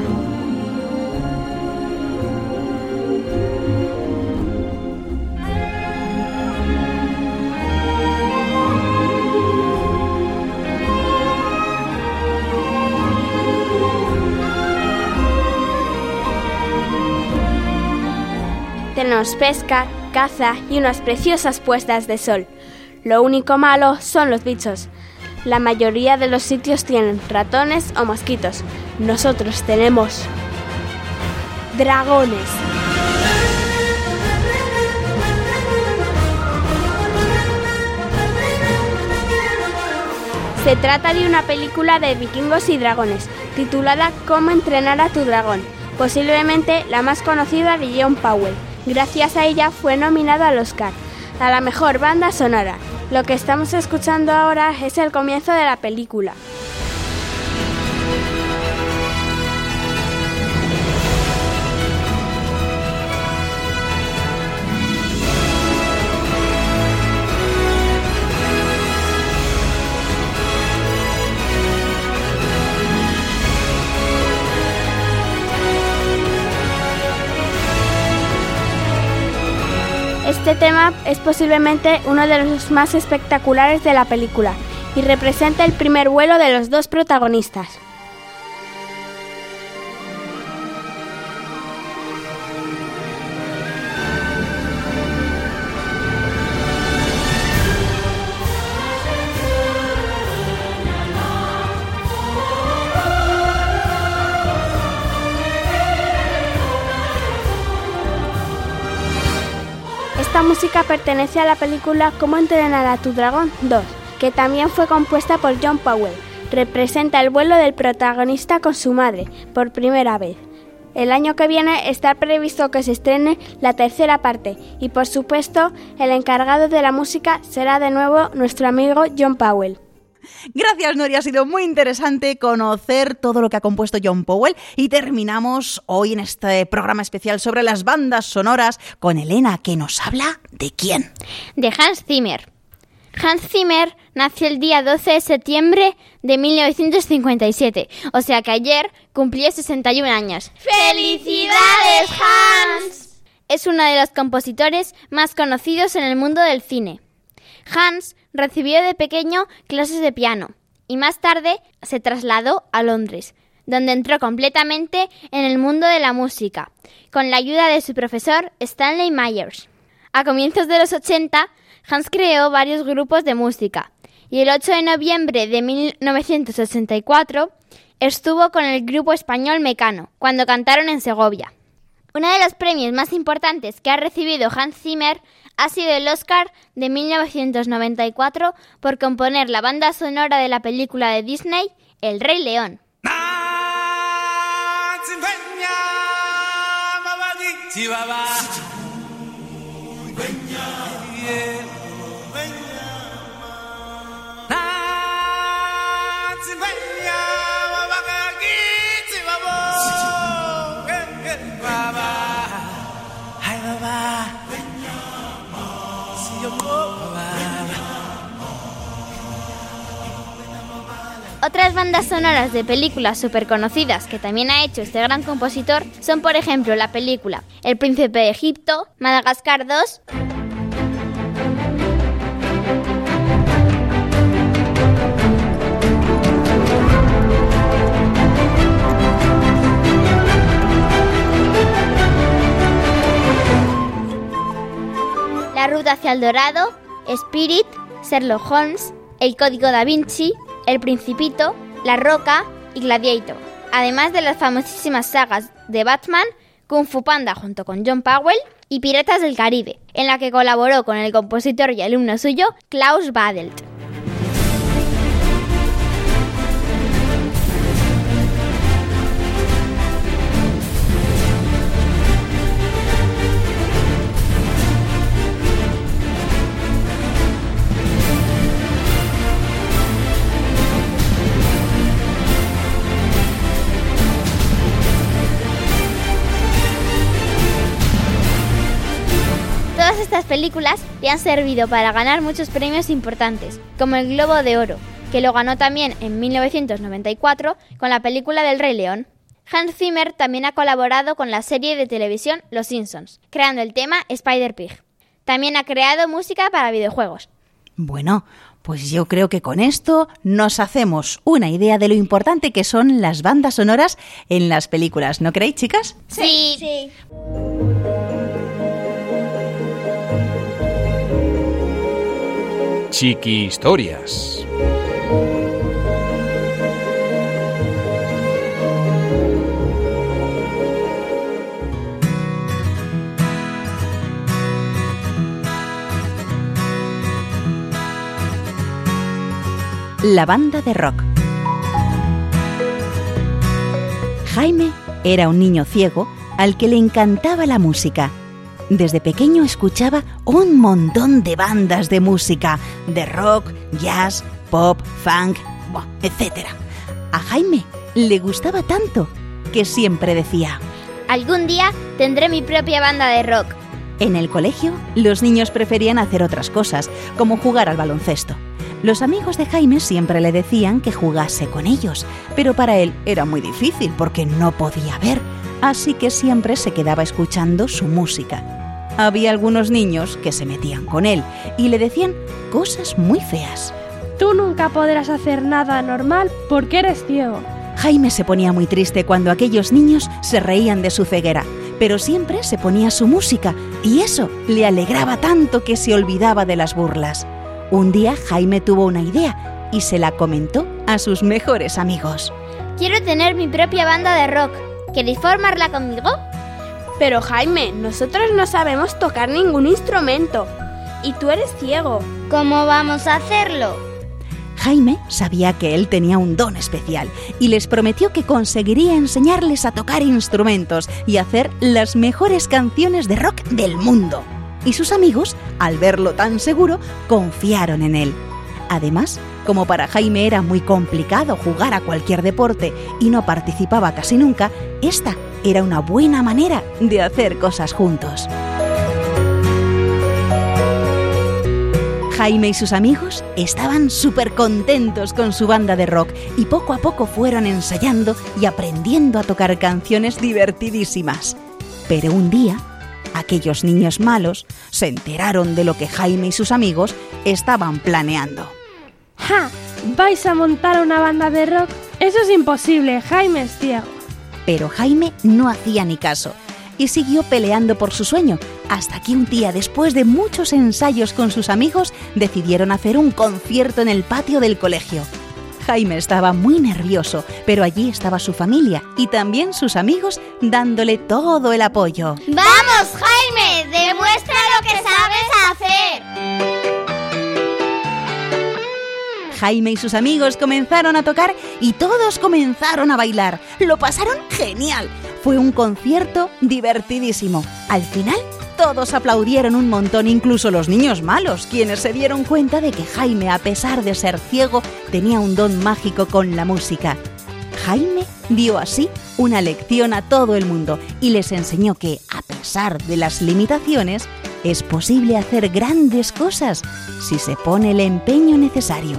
[SPEAKER 4] Pesca, caza y unas preciosas puestas de sol. Lo único malo son los bichos. La mayoría de los sitios tienen ratones o mosquitos. Nosotros tenemos dragones. Se trata de una película de vikingos y dragones, titulada Cómo entrenar a tu dragón, posiblemente la más conocida de John Powell. Gracias a ella fue nominado al Oscar, a la mejor banda sonora. Lo que estamos escuchando ahora es el comienzo de la película. Este tema es posiblemente uno de los más espectaculares de la película y representa el primer vuelo de los dos protagonistas. Música pertenece a la película Cómo entrenar a tu dragón 2, que también fue compuesta por John Powell. Representa el vuelo del protagonista con su madre, por primera vez. El año que viene está previsto que se estrene la tercera parte y por supuesto el encargado de la música será de nuevo nuestro amigo John Powell.
[SPEAKER 1] Gracias, Nori. Ha sido muy interesante conocer todo lo que ha compuesto John Powell. Y terminamos hoy en este programa especial sobre las bandas sonoras con Elena, que nos habla de quién.
[SPEAKER 2] De Hans Zimmer. Hans Zimmer nació el día 12 de septiembre de 1957, o sea que ayer cumplió 61 años.
[SPEAKER 6] ¡Felicidades, Hans!
[SPEAKER 9] es uno de los compositores más conocidos en el mundo del cine. Hans recibió de pequeño clases de piano y más tarde se trasladó a Londres, donde entró completamente en el mundo de la música, con la ayuda de su profesor Stanley Myers. A comienzos de los 80, Hans creó varios grupos de música y el 8 de noviembre de 1984 estuvo con el grupo español Mecano, cuando cantaron en Segovia. Uno de los premios más importantes que ha recibido Hans Zimmer ha sido el Oscar de 1994 por componer la banda sonora de la película de Disney El Rey León. Otras bandas sonoras de películas súper conocidas que también ha hecho este gran compositor son, por ejemplo, la película El Príncipe de Egipto, Madagascar 2, La Ruta hacia el Dorado, Spirit, Sherlock Holmes, El Código da Vinci, El Principito, La Roca y Gladiator, además de las famosísimas sagas de Batman, Kung Fu Panda junto con John Powell y Piratas del Caribe, en la que colaboró con el compositor y alumno suyo Klaus Badelt. Películas le han servido para ganar muchos premios importantes, como el Globo de Oro, que lo ganó también en 1994 con la película del Rey León. Hans Zimmer también ha colaborado con la serie de televisión Los Simpsons, creando el tema Spider Pig. También ha creado música para videojuegos.
[SPEAKER 1] Bueno, pues yo creo que con esto nos hacemos una idea de lo importante que son las bandas sonoras en las películas, ¿no creéis, chicas?
[SPEAKER 9] Sí. sí.
[SPEAKER 10] Chiqui Historias.
[SPEAKER 1] La banda de rock. Jaime era un niño ciego al que le encantaba la música. Desde pequeño escuchaba un montón de bandas de música, de rock, jazz, pop, funk, etc. A Jaime le gustaba tanto que siempre decía,
[SPEAKER 9] Algún día tendré mi propia banda de rock.
[SPEAKER 1] En el colegio, los niños preferían hacer otras cosas, como jugar al baloncesto. Los amigos de Jaime siempre le decían que jugase con ellos, pero para él era muy difícil porque no podía ver, así que siempre se quedaba escuchando su música. Había algunos niños que se metían con él y le decían cosas muy feas.
[SPEAKER 3] Tú nunca podrás hacer nada normal porque eres ciego.
[SPEAKER 1] Jaime se ponía muy triste cuando aquellos niños se reían de su ceguera, pero siempre se ponía su música y eso le alegraba tanto que se olvidaba de las burlas. Un día Jaime tuvo una idea y se la comentó a sus mejores amigos.
[SPEAKER 9] Quiero tener mi propia banda de rock. ¿Queréis formarla conmigo?
[SPEAKER 4] Pero Jaime, nosotros no sabemos tocar ningún instrumento. Y tú eres ciego.
[SPEAKER 9] ¿Cómo vamos a hacerlo?
[SPEAKER 1] Jaime sabía que él tenía un don especial y les prometió que conseguiría enseñarles a tocar instrumentos y hacer las mejores canciones de rock del mundo. Y sus amigos, al verlo tan seguro, confiaron en él. Además, como para Jaime era muy complicado jugar a cualquier deporte y no participaba casi nunca, esta era una buena manera de hacer cosas juntos. Jaime y sus amigos estaban súper contentos con su banda de rock y poco a poco fueron ensayando y aprendiendo a tocar canciones divertidísimas. Pero un día, Aquellos niños malos se enteraron de lo que Jaime y sus amigos estaban planeando.
[SPEAKER 3] ¡Ja! ¿Vais a montar una banda de rock? Eso es imposible, Jaime es ciego.
[SPEAKER 1] Pero Jaime no hacía ni caso y siguió peleando por su sueño, hasta que un día, después de muchos ensayos con sus amigos, decidieron hacer un concierto en el patio del colegio. Jaime estaba muy nervioso, pero allí estaba su familia y también sus amigos dándole todo el apoyo.
[SPEAKER 6] ¡Vamos, Jaime! ¡Demuestra lo que sabes hacer!
[SPEAKER 1] Jaime y sus amigos comenzaron a tocar y todos comenzaron a bailar. Lo pasaron genial. Fue un concierto divertidísimo. Al final, todos aplaudieron un montón, incluso los niños malos, quienes se dieron cuenta de que Jaime, a pesar de ser ciego, tenía un don mágico con la música. Jaime dio así una lección a todo el mundo y les enseñó que, a pesar de las limitaciones, es posible hacer grandes cosas si se pone el empeño necesario.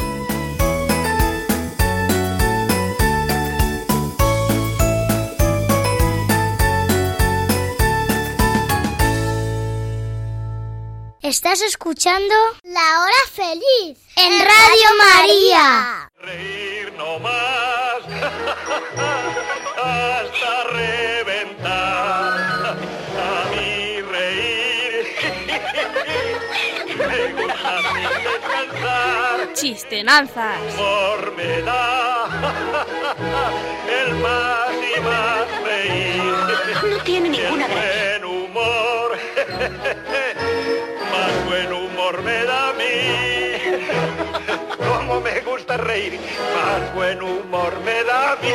[SPEAKER 6] Estás escuchando La Hora Feliz en Radio María.
[SPEAKER 11] Reír no más hasta reventar. A mí reír me gusta sin descansar.
[SPEAKER 3] Chistenanzas.
[SPEAKER 11] Humor me da el más y más reír.
[SPEAKER 12] No tiene ninguna gracia.
[SPEAKER 11] Buen humor, gusta reír, más buen humor me da a mí.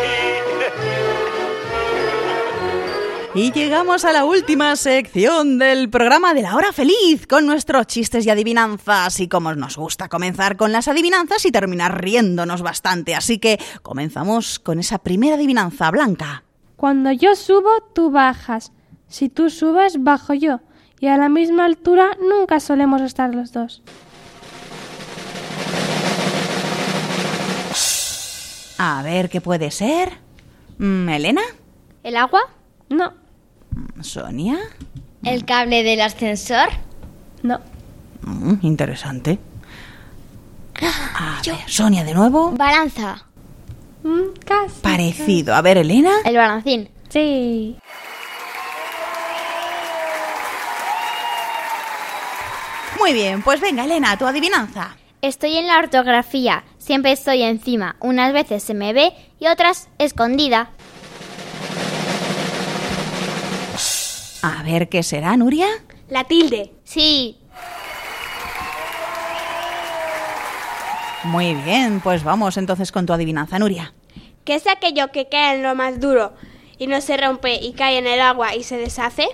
[SPEAKER 1] Y llegamos a la última sección del programa de la hora feliz con nuestros chistes y adivinanzas. Y como nos gusta comenzar con las adivinanzas y terminar riéndonos bastante. Así que comenzamos con esa primera adivinanza blanca.
[SPEAKER 3] Cuando yo subo, tú bajas. Si tú subes, bajo yo. Y a la misma altura nunca solemos estar los dos.
[SPEAKER 1] A ver qué puede ser. Mm, ¿Elena?
[SPEAKER 2] ¿El agua?
[SPEAKER 3] No,
[SPEAKER 1] ¿Sonia?
[SPEAKER 2] ¿El cable del ascensor?
[SPEAKER 3] no.
[SPEAKER 1] Mm, interesante. A ver, Sonia de nuevo.
[SPEAKER 2] Balanza.
[SPEAKER 3] Mm, casi.
[SPEAKER 1] Parecido. A ver, Elena.
[SPEAKER 2] El balancín.
[SPEAKER 3] Sí.
[SPEAKER 1] Muy bien, pues venga, Elena, tu adivinanza.
[SPEAKER 2] Estoy en la ortografía. Siempre estoy encima. Unas veces se me ve y otras escondida.
[SPEAKER 1] A ver qué será, Nuria.
[SPEAKER 4] La tilde.
[SPEAKER 2] Sí.
[SPEAKER 1] Muy bien, pues vamos entonces con tu adivinanza, Nuria.
[SPEAKER 4] ¿Qué es aquello que cae en lo más duro y no se rompe y cae en el agua y se deshace?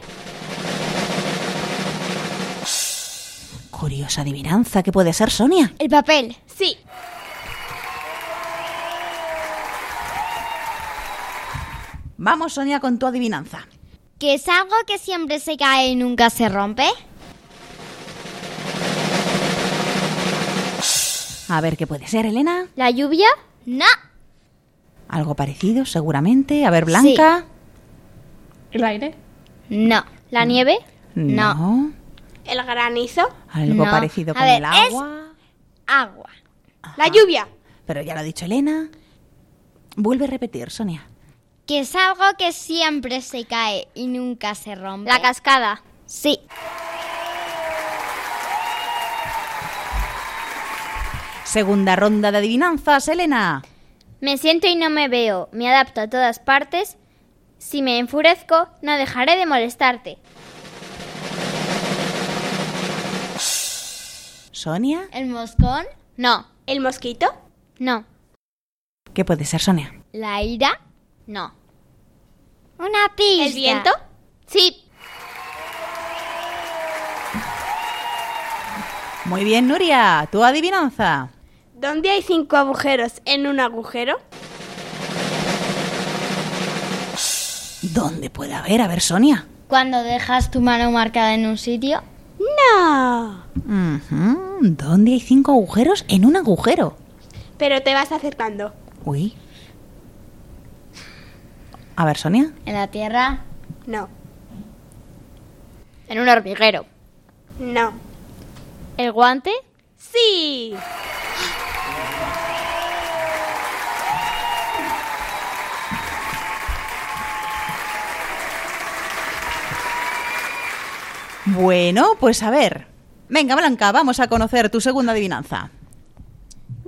[SPEAKER 1] Curiosa adivinanza, ¿qué puede ser, Sonia?
[SPEAKER 2] El papel.
[SPEAKER 4] Sí.
[SPEAKER 1] Vamos, Sonia, con tu adivinanza.
[SPEAKER 2] ¿Que es algo que siempre se cae y nunca se rompe?
[SPEAKER 1] A ver qué puede ser, Elena.
[SPEAKER 2] ¿La lluvia? No.
[SPEAKER 1] Algo parecido, seguramente. A ver, Blanca.
[SPEAKER 3] ¿El aire?
[SPEAKER 2] No. ¿La nieve?
[SPEAKER 1] No.
[SPEAKER 4] ¿El granizo?
[SPEAKER 1] Algo
[SPEAKER 2] No.
[SPEAKER 1] parecido
[SPEAKER 2] A
[SPEAKER 1] con
[SPEAKER 2] ver,
[SPEAKER 1] el
[SPEAKER 2] es-
[SPEAKER 1] agua.
[SPEAKER 2] Agua.
[SPEAKER 4] ¿La lluvia?
[SPEAKER 1] pero ya lo ha dicho Elena. Vuelve a repetir, Sonia.
[SPEAKER 2] Que es algo que siempre se cae y nunca se rompe.
[SPEAKER 9] La cascada.
[SPEAKER 2] Sí.
[SPEAKER 1] Segunda ronda de adivinanzas, Elena.
[SPEAKER 9] Me siento y no me veo, me adapto a todas partes. Si me enfurezco, no dejaré de molestarte.
[SPEAKER 1] Sonia.
[SPEAKER 2] ¿El moscón?
[SPEAKER 9] No. ¿El mosquito? No.
[SPEAKER 1] ¿Qué puede ser, Sonia?
[SPEAKER 2] ¿La ira?
[SPEAKER 9] No.
[SPEAKER 2] Una pista.
[SPEAKER 9] ¿El viento? Sí.
[SPEAKER 1] Muy bien, Nuria. ¿Tu adivinanza?
[SPEAKER 3] ¿Dónde hay cinco agujeros en un agujero?
[SPEAKER 1] ¿Dónde puede haber? A ver, Sonia.
[SPEAKER 2] Cuando dejas tu mano marcada en un sitio.
[SPEAKER 3] No.
[SPEAKER 1] ¿Dónde hay cinco agujeros en un agujero?
[SPEAKER 3] Pero te vas acercando.
[SPEAKER 1] Uy. A ver, Sonia.
[SPEAKER 2] ¿En la tierra?
[SPEAKER 3] No.
[SPEAKER 9] En un hormiguero.
[SPEAKER 3] No.
[SPEAKER 9] ¿El guante?
[SPEAKER 3] Sí.
[SPEAKER 1] Bueno, pues a ver. Venga, Blanca, vamos a conocer tu segunda adivinanza.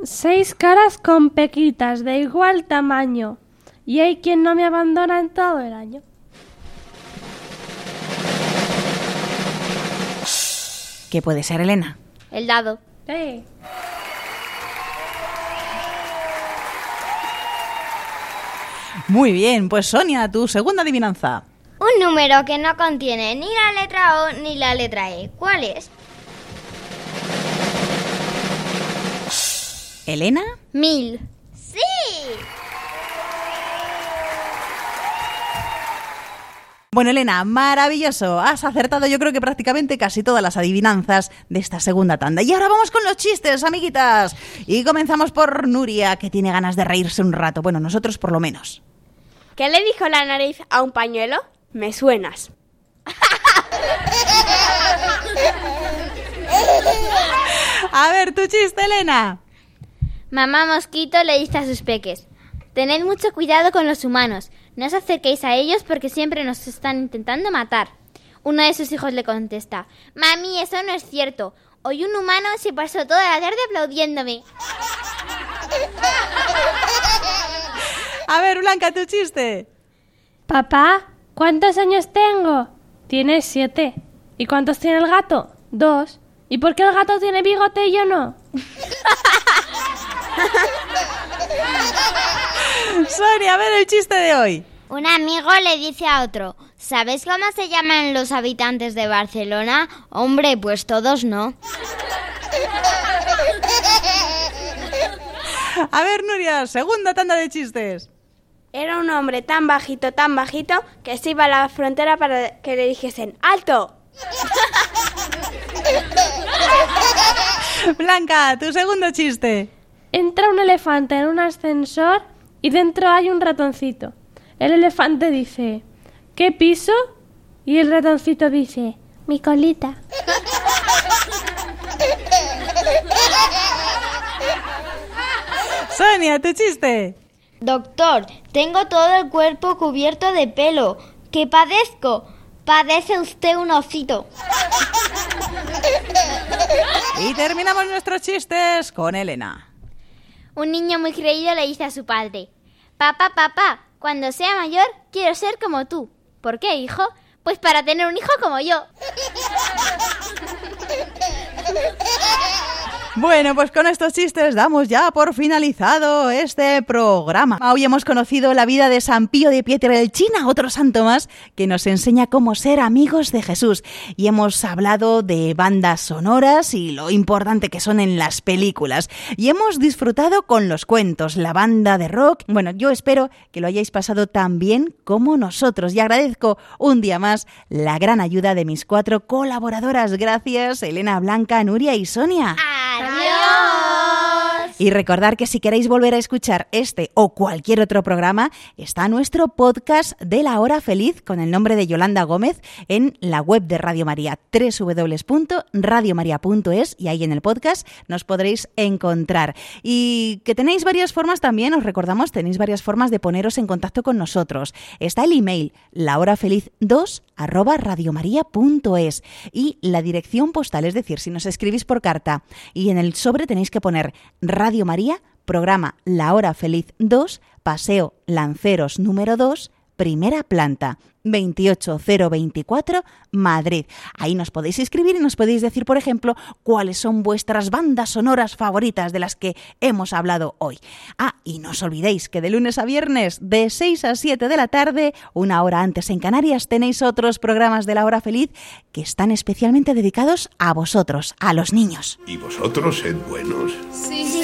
[SPEAKER 3] Seis caras con pequitas de igual tamaño. Y hay quien no me abandona en todo el año.
[SPEAKER 1] ¿Qué puede ser, Elena?
[SPEAKER 9] El dado.
[SPEAKER 3] Sí.
[SPEAKER 1] Muy bien, pues Sonia, tu segunda adivinanza.
[SPEAKER 2] Un número que no contiene ni la letra O ni la letra E. ¿Cuál es?
[SPEAKER 1] ¿Elena?
[SPEAKER 9] Mil.
[SPEAKER 2] ¡Sí!
[SPEAKER 1] Bueno, Elena, maravilloso. Has acertado yo creo que prácticamente casi todas las adivinanzas de esta segunda tanda. Y ahora vamos con los chistes, amiguitas. Y comenzamos por Nuria, que tiene ganas de reírse un rato. Bueno, nosotros por lo menos.
[SPEAKER 3] ¿Qué le dijo la nariz a un pañuelo? Me suenas.
[SPEAKER 1] A ver, tu chiste, Elena.
[SPEAKER 9] Mamá Mosquito le dice a sus peques, Tened mucho cuidado con los humanos, no os acerquéis a ellos porque siempre nos están intentando matar. Uno de sus hijos le contesta, Mami, eso no es cierto. Hoy un humano se pasó toda la tarde aplaudiéndome.
[SPEAKER 1] A ver, Blanca, tu chiste.
[SPEAKER 3] Papá, ¿cuántos años tengo? Tienes siete. ¿Y cuántos tiene el gato? Dos. ¿Y por qué el gato tiene bigote y yo no?
[SPEAKER 1] Sonia, a ver el chiste de hoy.
[SPEAKER 2] Un amigo le dice a otro, ¿sabes cómo se llaman los habitantes de Barcelona? Hombre, pues todos no.
[SPEAKER 1] A ver, Nuria, segunda tanda de chistes.
[SPEAKER 3] Era un hombre tan bajito, tan bajito, que se iba a la frontera para que le dijesen ¡Alto!
[SPEAKER 1] Blanca, tu segundo chiste.
[SPEAKER 3] Entra un elefante en un ascensor y dentro hay un ratoncito. El elefante dice, ¿qué piso? Y el ratoncito dice, mi colita.
[SPEAKER 1] Sonia, tu chiste.
[SPEAKER 2] Doctor, tengo todo el cuerpo cubierto de pelo. ¿Qué padezco? Padece usted un osito.
[SPEAKER 1] Y terminamos nuestros chistes con Elena.
[SPEAKER 9] Un niño muy creído le dice a su padre, Papá, papá, cuando sea mayor quiero ser como tú. ¿Por qué, hijo? Pues para tener un hijo como yo.
[SPEAKER 1] Bueno, pues con estos chistes damos ya por finalizado este programa. Hoy hemos conocido la vida de San Pío de Pietrelcina, otro santo más que nos enseña cómo ser amigos de Jesús. Y hemos hablado de bandas sonoras y lo importante que son en las películas. Y hemos disfrutado con los cuentos, la banda de rock. Bueno, yo espero que lo hayáis pasado tan bien como nosotros. Y agradezco un día más la gran ayuda de mis cuatro colaboradoras. Gracias, Elena, Blanca, Nuria y Sonia.
[SPEAKER 2] 만나요.
[SPEAKER 1] Y recordar que si queréis volver a escuchar este o cualquier otro programa, está nuestro podcast de la hora feliz con el nombre de Yolanda Gómez en la web de Radio María, www.radiomaria.es y ahí en el podcast nos podréis encontrar. Y que tenéis varias formas también, os recordamos, tenéis varias formas de poneros en contacto con nosotros. Está el email lahorafeliz2 arroba radiomaria.es y la dirección postal, es decir, si nos escribís por carta y en el sobre tenéis que poner Radio María, programa La Hora Feliz 2, Paseo Lanceros número 2, primera planta. 28024 Madrid. Ahí nos podéis escribir y nos podéis decir, por ejemplo, cuáles son vuestras bandas sonoras favoritas de las que hemos hablado hoy. Ah, y no os olvidéis que de lunes a viernes, de 6 a 7 de la tarde, una hora antes en Canarias, tenéis otros programas de la hora feliz que están especialmente dedicados a vosotros, a los niños.
[SPEAKER 12] ¿Y vosotros sed buenos?
[SPEAKER 6] Sí, sí